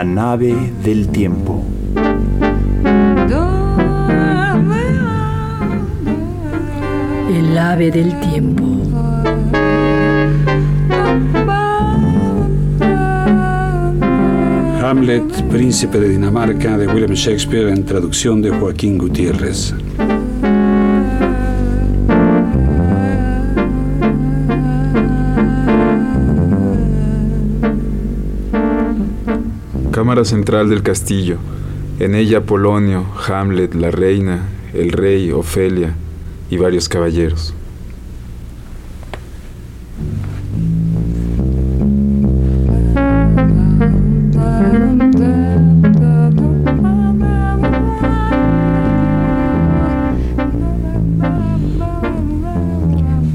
La nave del tiempo. El ave del tiempo. Hamlet, Príncipe de Dinamarca, de William Shakespeare, en traducción de Joaquín Gutiérrez. Cámara central del castillo. En ella Polonio, Hamlet, la reina, el rey, Ofelia y varios caballeros.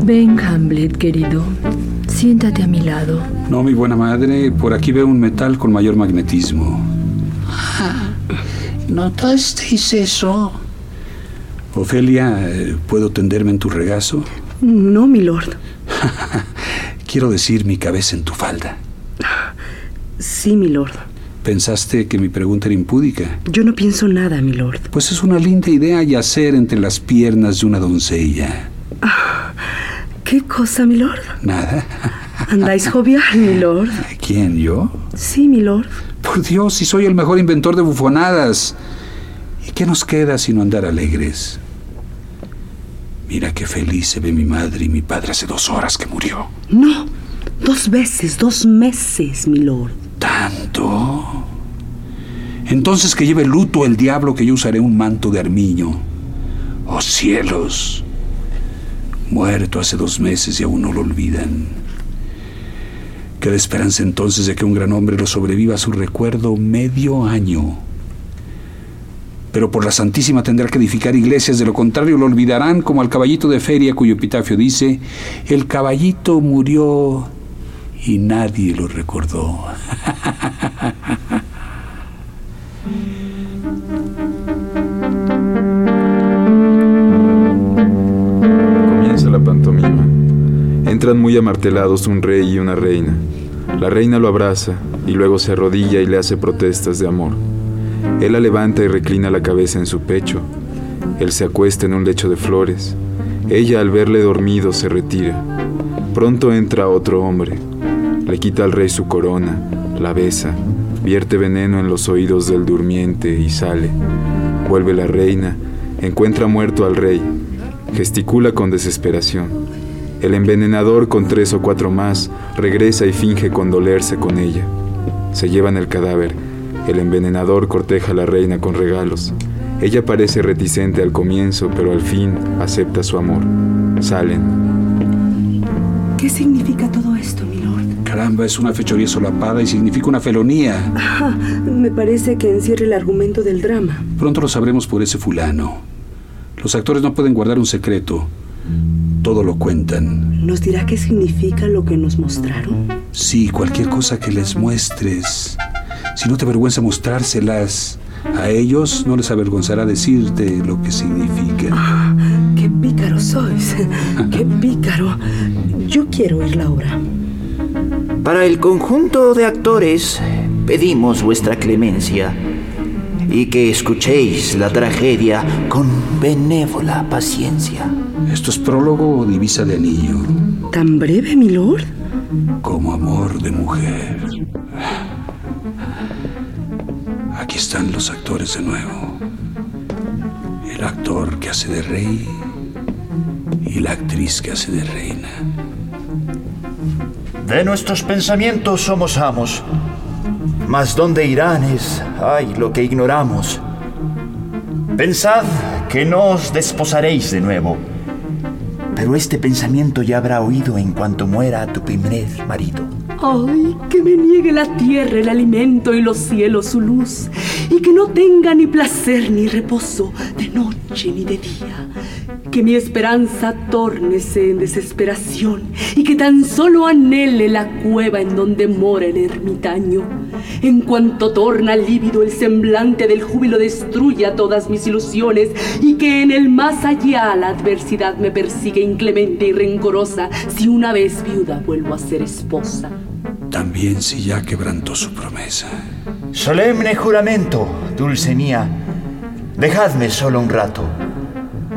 Ven, Hamlet, querido. Siéntate a mi lado. No, mi buena madre, por aquí veo un metal con mayor magnetismo. ¿Notasteis eso? Ofelia, eh, ¿puedo tenderme en tu regazo? No, milord. Quiero decir mi cabeza en tu falda. Sí, milord. ¿Pensaste que mi pregunta era impúdica? Yo no pienso nada, milord. Pues es una linda idea yacer entre las piernas de una doncella. ¿Qué cosa, milord? Nada. Andáis jovial, milord. ¿Quién, yo? Sí, milord. Por Dios, si soy el mejor inventor de bufonadas. ¿Y qué nos queda sino andar alegres? Mira qué feliz se ve mi madre y mi padre hace dos horas que murió. No, dos veces, dos meses, milord. ¿Tanto? Entonces que lleve luto el diablo que yo usaré un manto de armiño. ¡Oh cielos! Muerto hace dos meses y aún no lo olvidan. Queda esperanza entonces de que un gran hombre lo sobreviva a su recuerdo medio año. Pero por la Santísima tendrá que edificar iglesias, de lo contrario lo olvidarán como al caballito de feria cuyo epitafio dice, el caballito murió y nadie lo recordó. Entran muy amartelados un rey y una reina. La reina lo abraza y luego se arrodilla y le hace protestas de amor. Él la levanta y reclina la cabeza en su pecho. Él se acuesta en un lecho de flores. Ella al verle dormido se retira. Pronto entra otro hombre. Le quita al rey su corona, la besa, vierte veneno en los oídos del durmiente y sale. Vuelve la reina, encuentra muerto al rey, gesticula con desesperación. El envenenador con tres o cuatro más regresa y finge condolerse con ella. Se llevan el cadáver. El envenenador corteja a la reina con regalos. Ella parece reticente al comienzo, pero al fin acepta su amor. Salen. ¿Qué significa todo esto, milord? Caramba, es una fechoría solapada y significa una felonía. Ah, me parece que encierra el argumento del drama. Pronto lo sabremos por ese fulano. Los actores no pueden guardar un secreto. Todo lo cuentan. ¿Nos dirá qué significa lo que nos mostraron? Sí, cualquier cosa que les muestres. Si no te avergüenza mostrárselas a ellos, no les avergonzará decirte lo que significa. Ah, ¡Qué pícaro sois! ¡Qué pícaro! Yo quiero oír la obra. Para el conjunto de actores pedimos vuestra clemencia y que escuchéis la tragedia con benévola paciencia. ¿Esto es prólogo o divisa de anillo? ¿Tan breve, milord? Como amor de mujer. Aquí están los actores de nuevo. El actor que hace de rey y la actriz que hace de reina. De nuestros pensamientos somos amos, mas dónde irán es, ay, lo que ignoramos. Pensad que no os desposaréis de nuevo, Pero este pensamiento ya habrá oído en cuanto muera tu primer marido. Ay, que me niegue la tierra el alimento y los cielos su luz, y que no tenga ni placer ni reposo de noche ni de día. Que mi esperanza tórnese en desesperación y que tan solo anhele la cueva en donde mora el ermitaño. En cuanto torna lívido el semblante del júbilo destruya todas mis ilusiones y que en el más allá la adversidad me persigue inclemente y rencorosa si una vez viuda vuelvo a ser esposa. También si ya quebrantó su promesa. Solemne juramento, dulce mía. Dejadme solo un rato.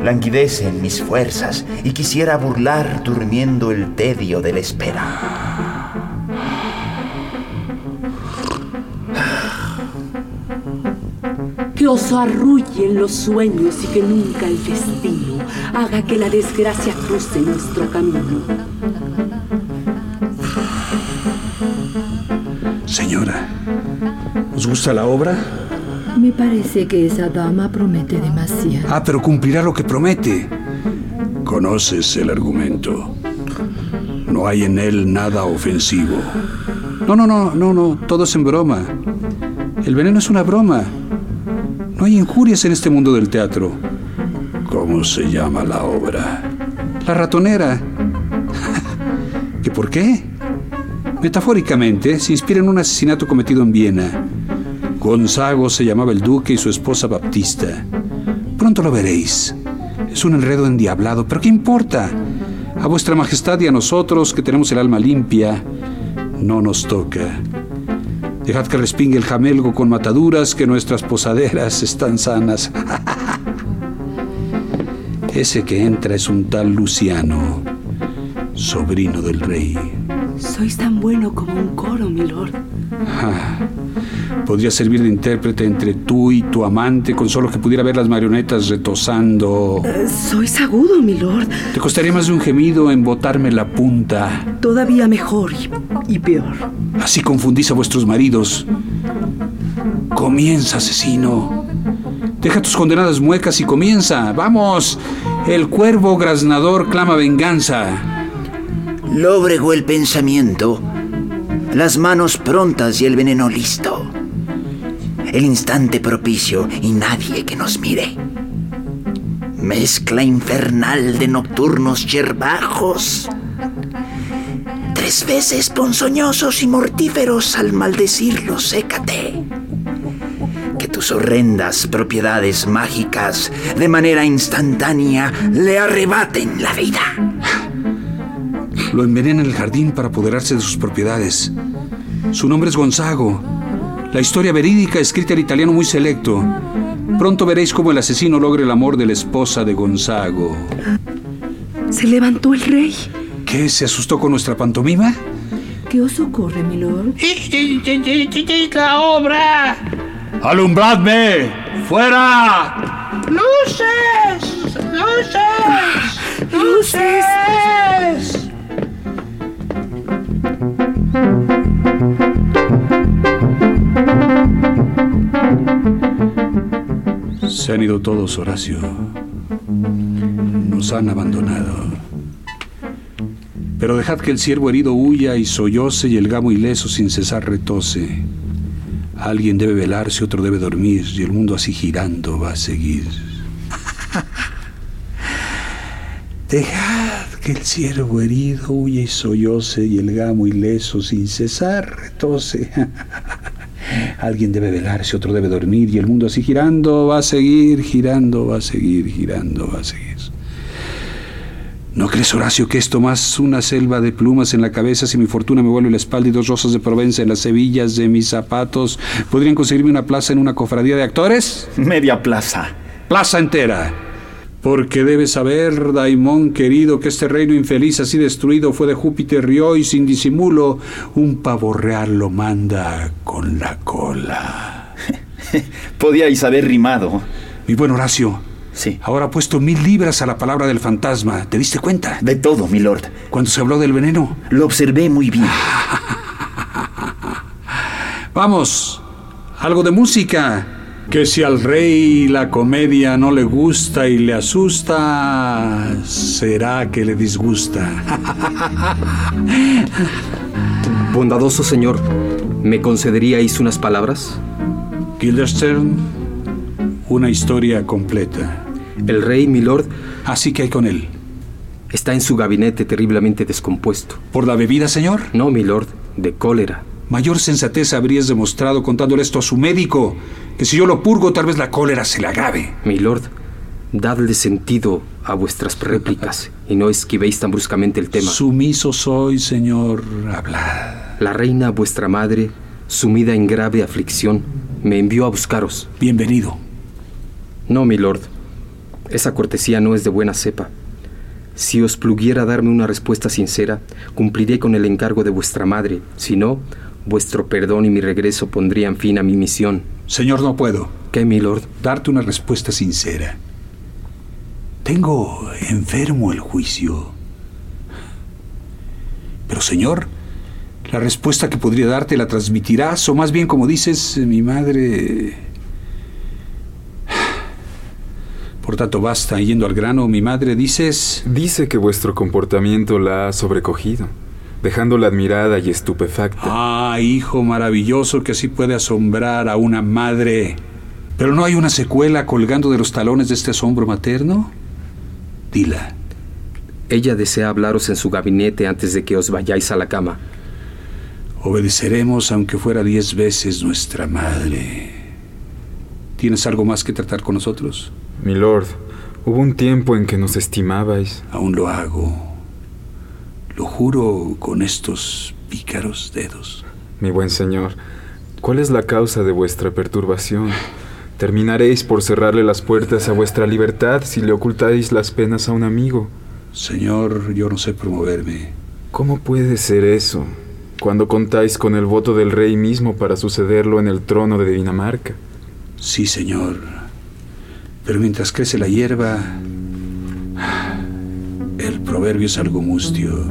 Languidecen mis fuerzas y quisiera burlar durmiendo el tedio de la espera. Que os arrullen los sueños y que nunca el destino haga que la desgracia cruce nuestro camino. Señora, ¿os gusta la obra? Me parece que esa dama promete demasiado. Ah, pero cumplirá lo que promete. Conoces el argumento. No hay en él nada ofensivo. No, no, no, no, no, todo es en broma. El veneno es una broma. No hay injurias en este mundo del teatro. ¿Cómo se llama la obra? La ratonera. ¿Que por qué? Metafóricamente, se inspira en un asesinato cometido en Viena. Gonzago se llamaba el duque y su esposa Baptista. Pronto lo veréis. Es un enredo endiablado, pero ¿qué importa? A vuestra majestad y a nosotros, que tenemos el alma limpia, no nos toca. Dejad que respingue el jamelgo con mataduras, que nuestras posaderas están sanas. Ese que entra es un tal Luciano, sobrino del rey. Sois tan bueno como un coro, mi lord. Ah, podría servir de intérprete entre tú y tu amante con solo que pudiera ver las marionetas retosando. Eh, sois agudo, mi lord. Te costaría más de un gemido en botarme la punta. Todavía mejor y, y peor. Así confundís a vuestros maridos. Comienza, asesino. Deja tus condenadas muecas y comienza. Vamos. El cuervo graznador clama venganza. Lóbrego el pensamiento, las manos prontas y el veneno listo. El instante propicio y nadie que nos mire. Mezcla infernal de nocturnos yerbajos. Tres veces ponzoñosos y mortíferos al maldecirlos, sécate. Que tus horrendas propiedades mágicas de manera instantánea le arrebaten la vida. Lo envenena en el jardín para apoderarse de sus propiedades. Su nombre es Gonzago. La historia verídica escrita en italiano muy selecto. Pronto veréis cómo el asesino logra el amor de la esposa de Gonzago. Se levantó el rey. ¿Qué? ¿Se asustó con nuestra pantomima? ¿Qué os ocurre, mi lord? ¡La obra! ¡Alumbradme! ¡Fuera! ¡Luces! ¡Luces! ¡Luces! Se han ido todos, Horacio. Nos han abandonado. Pero dejad que el ciervo herido huya y solloce y el gamo ileso sin cesar retose. Alguien debe velarse, otro debe dormir, y el mundo así girando va a seguir. Dejad que el ciervo herido huya y solloce y el gamo ileso sin cesar retose. Alguien debe velarse, otro debe dormir y el mundo así girando va a seguir, girando, va a seguir, girando, va a seguir. ¿No crees, Horacio, que esto más una selva de plumas en la cabeza si mi fortuna me vuelve la espalda y dos rosas de Provenza en las hebillas de mis zapatos podrían conseguirme una plaza en una cofradía de actores? Media plaza. Plaza entera. Porque debes saber, Daimón querido, que este reino infeliz así destruido fue de Júpiter y hoy, sin disimulo, un pavo real lo manda con la cola. Podíais haber rimado. Mi buen Horacio, Sí. ahora ha puesto mil libras a la palabra del fantasma. ¿Te diste cuenta? De todo, mi lord. Cuando se habló del veneno. Lo observé muy bien. Vamos, algo de música. Que si al rey la comedia no le gusta y le asusta, será que le disgusta. Bondadoso señor, ¿me concederíais unas palabras? Guilderstern, una historia completa. El rey, mi lord, Así que hay con él. está en su gabinete terriblemente descompuesto. ¿Por la bebida, señor? No, mi lord, de cólera. Mayor sensatez habrías demostrado contándole esto a su médico, que si yo lo purgo tal vez la cólera se le agrave. Mi lord, dadle sentido a vuestras réplicas y no esquivéis tan bruscamente el tema. Sumiso soy, señor. Hablad. La reina, vuestra madre, sumida en grave aflicción, me envió a buscaros. Bienvenido. No, mi lord, esa cortesía no es de buena cepa. Si os pluguiera darme una respuesta sincera, cumpliré con el encargo de vuestra madre. Si no, vuestro perdón y mi regreso pondrían fin a mi misión. Señor, no puedo ¿Qué, mi lord? darte una respuesta sincera. Tengo enfermo el juicio. Pero, señor, la respuesta que podría darte la transmitirás, o más bien, como dices, mi madre... Por tanto, basta, yendo al grano, mi madre, dices... Dice que vuestro comportamiento la ha sobrecogido, dejándola admirada y estupefacta. Ah, hijo maravilloso que así puede asombrar a una madre. Pero no hay una secuela colgando de los talones de este asombro materno. Dila. Ella desea hablaros en su gabinete antes de que os vayáis a la cama. Obedeceremos aunque fuera diez veces nuestra madre. ¿Tienes algo más que tratar con nosotros? Milord, hubo un tiempo en que nos estimabais. Aún lo hago. Lo juro con estos pícaros dedos. Mi buen señor, ¿cuál es la causa de vuestra perturbación? Terminaréis por cerrarle las puertas a vuestra libertad si le ocultáis las penas a un amigo. Señor, yo no sé promoverme. ¿Cómo puede ser eso cuando contáis con el voto del rey mismo para sucederlo en el trono de Dinamarca? Sí, señor. Pero mientras crece la hierba, proverbio es algo mustio.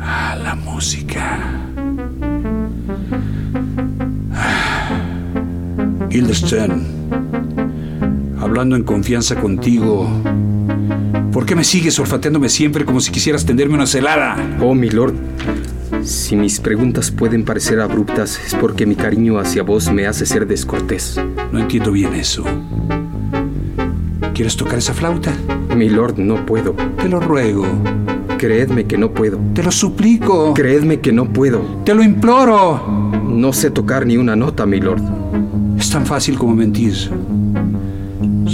Ah, la música. Guildenstern, hablando en confianza contigo, ¿por qué me sigues olfateándome siempre como si quisieras tenderme una celada? Oh, mi lord, si mis preguntas pueden parecer abruptas es porque mi cariño hacia vos me hace ser descortés. No entiendo bien eso. ¿Quieres tocar esa flauta? Mi lord, no puedo. Te lo ruego. Creedme que no puedo. Te lo suplico. Creedme que no puedo. Te lo imploro. No sé tocar ni una nota, mi lord. Es tan fácil como mentir.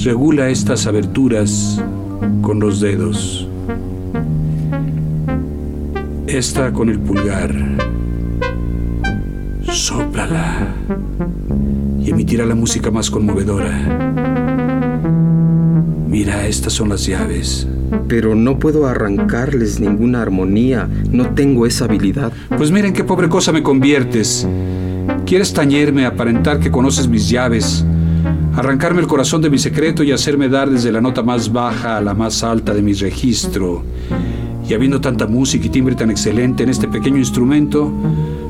Regula estas aberturas con los dedos. Esta con el pulgar. Sóplala y emitirá la música más conmovedora. Mira, estas son las llaves. Pero no puedo arrancarles ninguna armonía. No tengo esa habilidad. Pues miren qué pobre cosa me conviertes. Quieres tañerme, aparentar que conoces mis llaves, arrancarme el corazón de mi secreto y hacerme dar desde la nota más baja a la más alta de mi registro. Y habiendo tanta música y timbre tan excelente en este pequeño instrumento,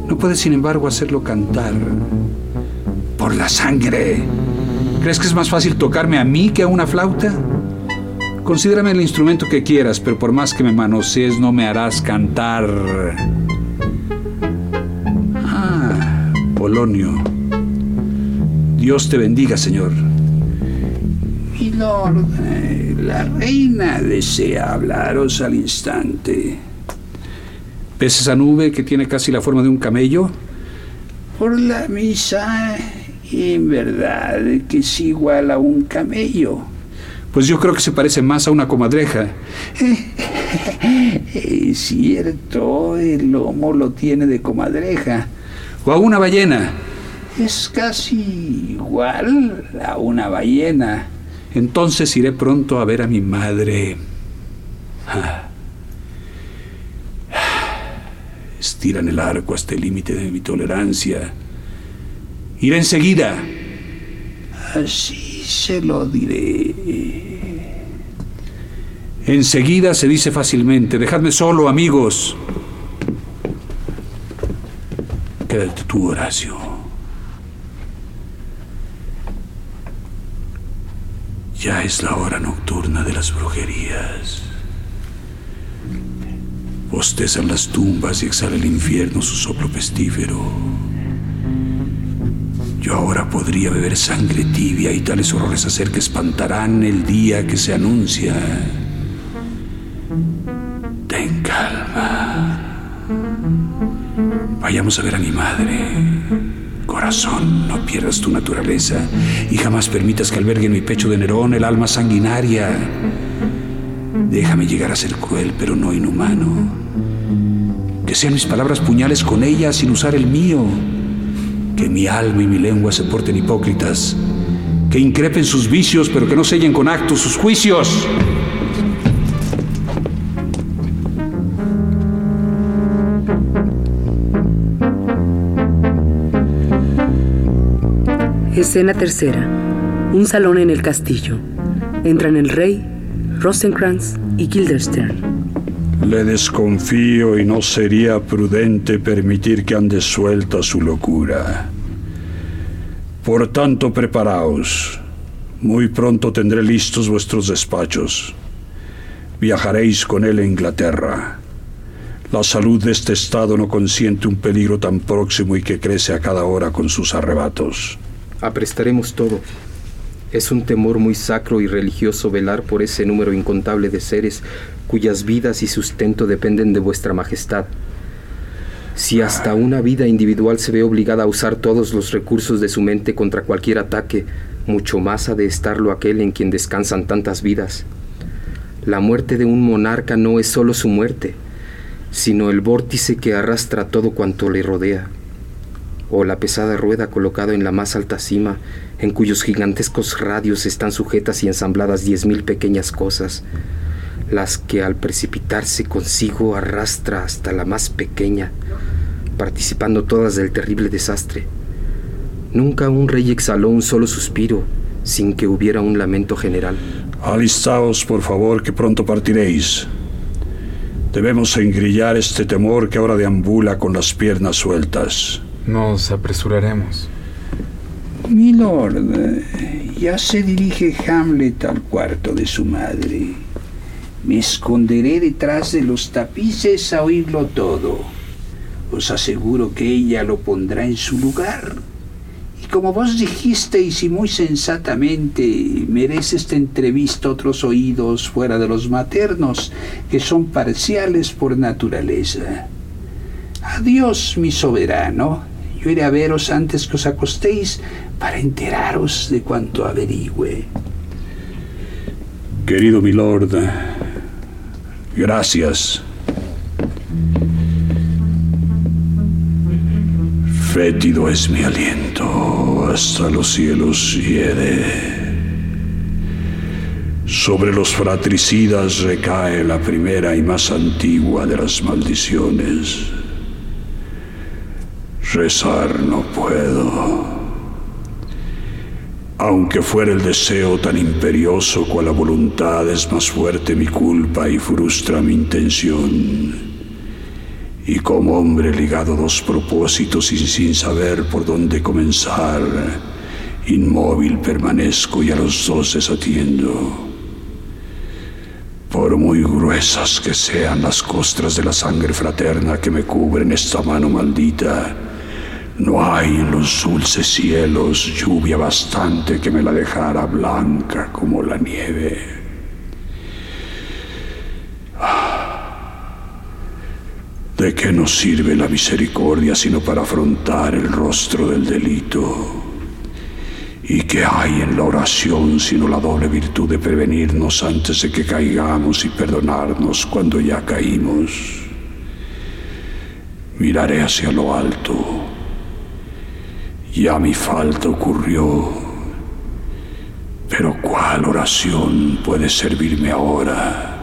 no puedes sin embargo hacerlo cantar. Por la sangre. ¿Crees que es más fácil tocarme a mí que a una flauta? Considérame el instrumento que quieras, pero por más que me manosees no me harás cantar. Ah, Polonio. Dios te bendiga, señor. Milord, eh, la reina desea hablaros al instante. ¿Ves esa nube que tiene casi la forma de un camello? Por la misa, en verdad que es igual a un camello. Pues yo creo que se parece más a una comadreja. Es cierto, el lomo lo tiene de comadreja. O a una ballena. Es casi igual a una ballena. Entonces iré pronto a ver a mi madre. Estiran el arco hasta el límite de mi tolerancia. Iré enseguida. Así se lo diré. Enseguida se dice fácilmente. Dejadme solo, amigos. Quédate tú, Horacio. Ya es la hora nocturna de las brujerías. Bostezan las tumbas y exhala el infierno su soplo pestífero. Yo ahora podría beber sangre tibia y tales horrores hacer que espantarán el día que se anuncia. Ten calma. Vayamos a ver a mi madre. Corazón, no pierdas tu naturaleza y jamás permitas que albergue en mi pecho de Nerón el alma sanguinaria. Déjame llegar a ser cruel, pero no inhumano. Que sean mis palabras puñales con ella sin usar el mío. Que mi alma y mi lengua se porten hipócritas. Que increpen sus vicios, pero que no sellen con actos sus juicios. Escena tercera. Un salón en el castillo. Entran el rey, Rosencrantz y Guildenstern. Le desconfío y no sería prudente permitir que ande suelta su locura. Por tanto, preparaos. Muy pronto tendré listos vuestros despachos. Viajaréis con él a Inglaterra. La salud de este estado no consiente un peligro tan próximo y que crece a cada hora con sus arrebatos. Aprestaremos todo. Es un temor muy sacro y religioso velar por ese número incontable de seres cuyas vidas y sustento dependen de vuestra majestad. Si hasta una vida individual se ve obligada a usar todos los recursos de su mente contra cualquier ataque, mucho más ha de estarlo aquel en quien descansan tantas vidas. La muerte de un monarca no es solo su muerte, sino el vórtice que arrastra todo cuanto le rodea, o la pesada rueda colocada en la más alta cima, en cuyos gigantescos radios están sujetas y ensambladas diez mil pequeñas cosas, las que al precipitarse consigo arrastra hasta la más pequeña, participando todas del terrible desastre. Nunca un rey exhaló un solo suspiro sin que hubiera un lamento general. Alistaos, por favor, que pronto partiréis. Debemos engrillar este temor que ahora deambula con las piernas sueltas. Nos apresuraremos. Milord, ya se dirige Hamlet al cuarto de su madre. Me esconderé detrás de los tapices a oírlo todo. Os aseguro que ella lo pondrá en su lugar. Y como vos dijisteis y muy sensatamente, merece esta entrevista otros oídos fuera de los maternos, que son parciales por naturaleza. Adiós, mi soberano. Yo iré a veros antes que os acostéis para enteraros de cuanto averigüe. Querido milord, gracias. Fétido es mi aliento, hasta los cielos hiede. Sobre los fratricidas recae la primera y más antigua de las maldiciones. Rezar no puedo. Aunque fuera el deseo tan imperioso cual la voluntad es más fuerte mi culpa y frustra mi intención. Y como hombre ligado a dos propósitos y sin saber por dónde comenzar, inmóvil permanezco y a los dos desatiendo. Por muy gruesas que sean las costras de la sangre fraterna que me cubren esta mano maldita, no hay en los dulces cielos lluvia bastante que me la dejara blanca como la nieve. ¿De qué nos sirve la misericordia sino para afrontar el rostro del delito? ¿Y qué hay en la oración sino la doble virtud de prevenirnos antes de que caigamos y perdonarnos cuando ya caímos? Miraré hacia lo alto. Ya mi falta ocurrió. Pero ¿cuál oración puede servirme ahora?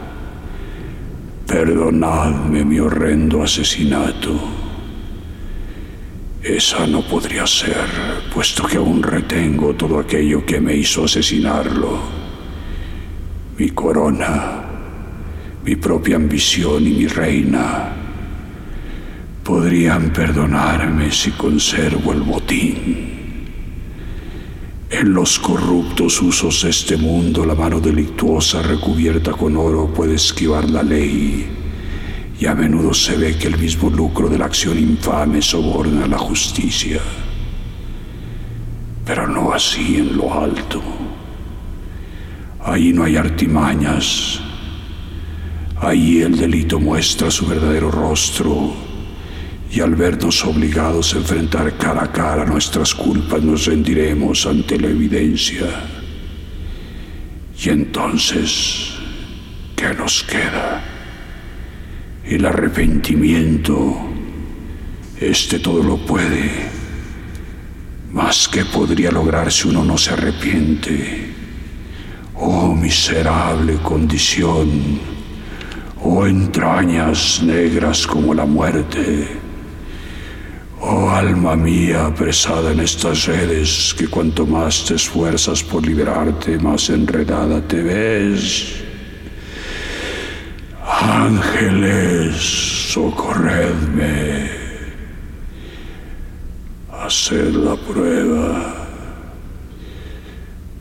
Perdonadme mi horrendo asesinato. Esa no podría ser, puesto que aún retengo todo aquello que me hizo asesinarlo. Mi corona, mi propia ambición y mi reina. Podrían perdonarme si conservo el botín. En los corruptos usos de este mundo, la mano delictuosa recubierta con oro puede esquivar la ley, y a menudo se ve que el mismo lucro de la acción infame soborna la justicia. Pero no así en lo alto. Ahí no hay artimañas. Ahí el delito muestra su verdadero rostro y al vernos obligados a enfrentar cara a cara nuestras culpas nos rendiremos ante la evidencia. Y entonces, ¿qué nos queda? El arrepentimiento, este todo lo puede, más que podría lograr si uno no se arrepiente. Oh miserable condición, oh entrañas negras como la muerte. Oh alma mía apresada en estas redes, que cuanto más te esfuerzas por liberarte, más enredada te ves. Ángeles, socorredme. Haced la prueba.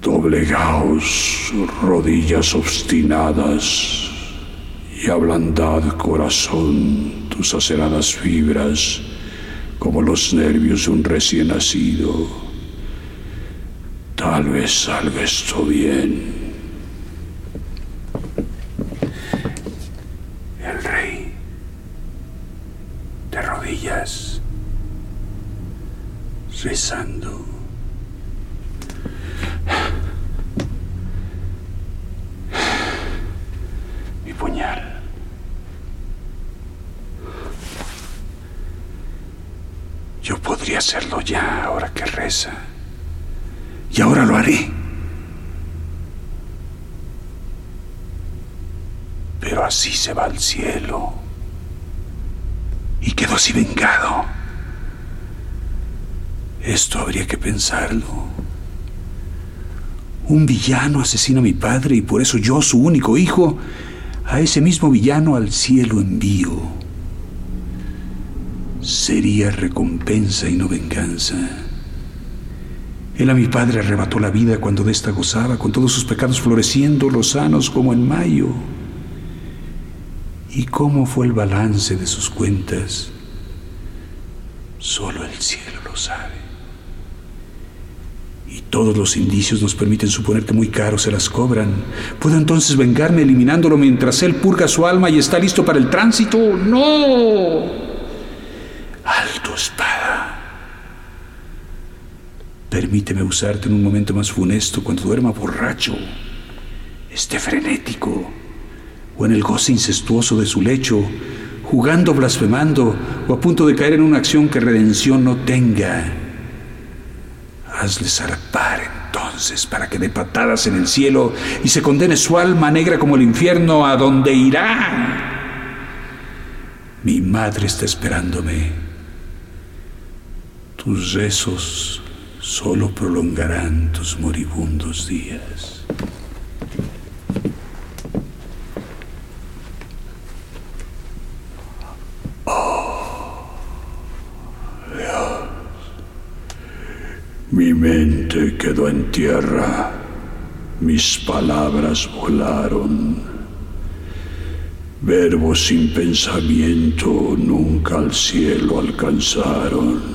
Doblegaos, rodillas obstinadas, y ablandad corazón tus aceradas fibras como los nervios de un recién nacido. Tal vez salga esto bien. El rey, de rodillas, rezando. Mi puñal. Yo podría hacerlo ya ahora que reza. Y ahora lo haré. Pero así se va al cielo. Y quedó así vengado. Esto habría que pensarlo. Un villano asesina a mi padre y por eso yo, su único hijo, a ese mismo villano al cielo envío sería recompensa y no venganza. Él a mi padre arrebató la vida cuando de esta gozaba, con todos sus pecados floreciendo, lozanos como en mayo. ¿Y cómo fue el balance de sus cuentas? Solo el cielo lo sabe. Y todos los indicios nos permiten suponer que muy caro se las cobran. ¿Puedo entonces vengarme eliminándolo mientras él purga su alma y está listo para el tránsito? ¡No! Alto, espada. Permíteme usarte en un momento más funesto cuando duerma borracho, esté frenético, o en el goce incestuoso de su lecho, jugando, blasfemando, o a punto de caer en una acción que redención no tenga. Hazle zarpar entonces para que dé patadas en el cielo y se condene su alma negra como el infierno a donde irá. Mi madre está esperándome. Tus rezos solo prolongarán tus moribundos días. Oh, Dios. Mi mente quedó en tierra, mis palabras volaron. Verbos sin pensamiento nunca al cielo alcanzaron.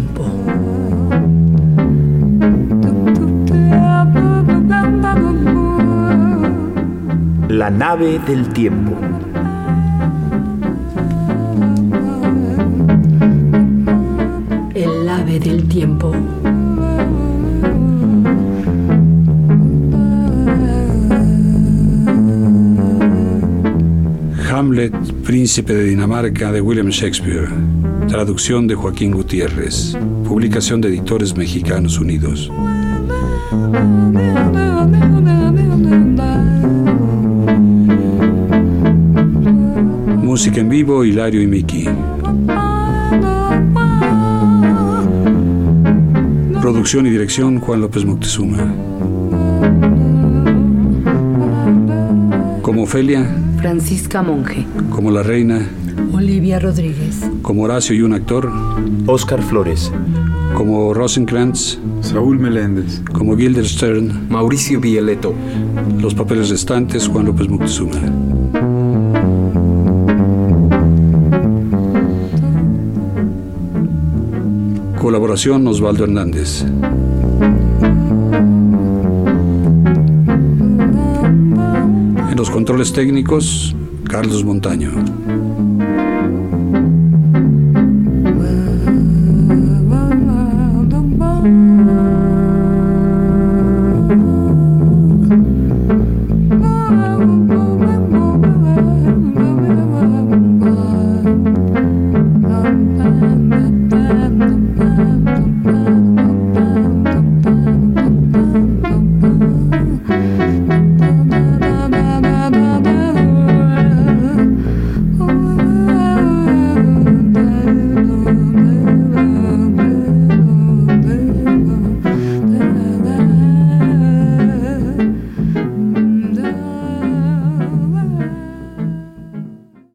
La nave del tiempo. El ave del tiempo. Hamlet, Príncipe de Dinamarca de William Shakespeare. Traducción de Joaquín Gutiérrez. Publicación de Editores Mexicanos Unidos. Música en vivo, Hilario y Miki. Producción y dirección, Juan López Moctezuma. Como Ofelia, Francisca Monge. como la reina, Olivia Rodríguez. como Horacio y un actor, Oscar Flores. como Rosencrantz, Saúl Meléndez. como Guildenstern, Mauricio Vieleto. los papeles restantes, Juan López Moctezuma. Colaboración Osvaldo Hernández. En los controles técnicos, Carlos Montaño.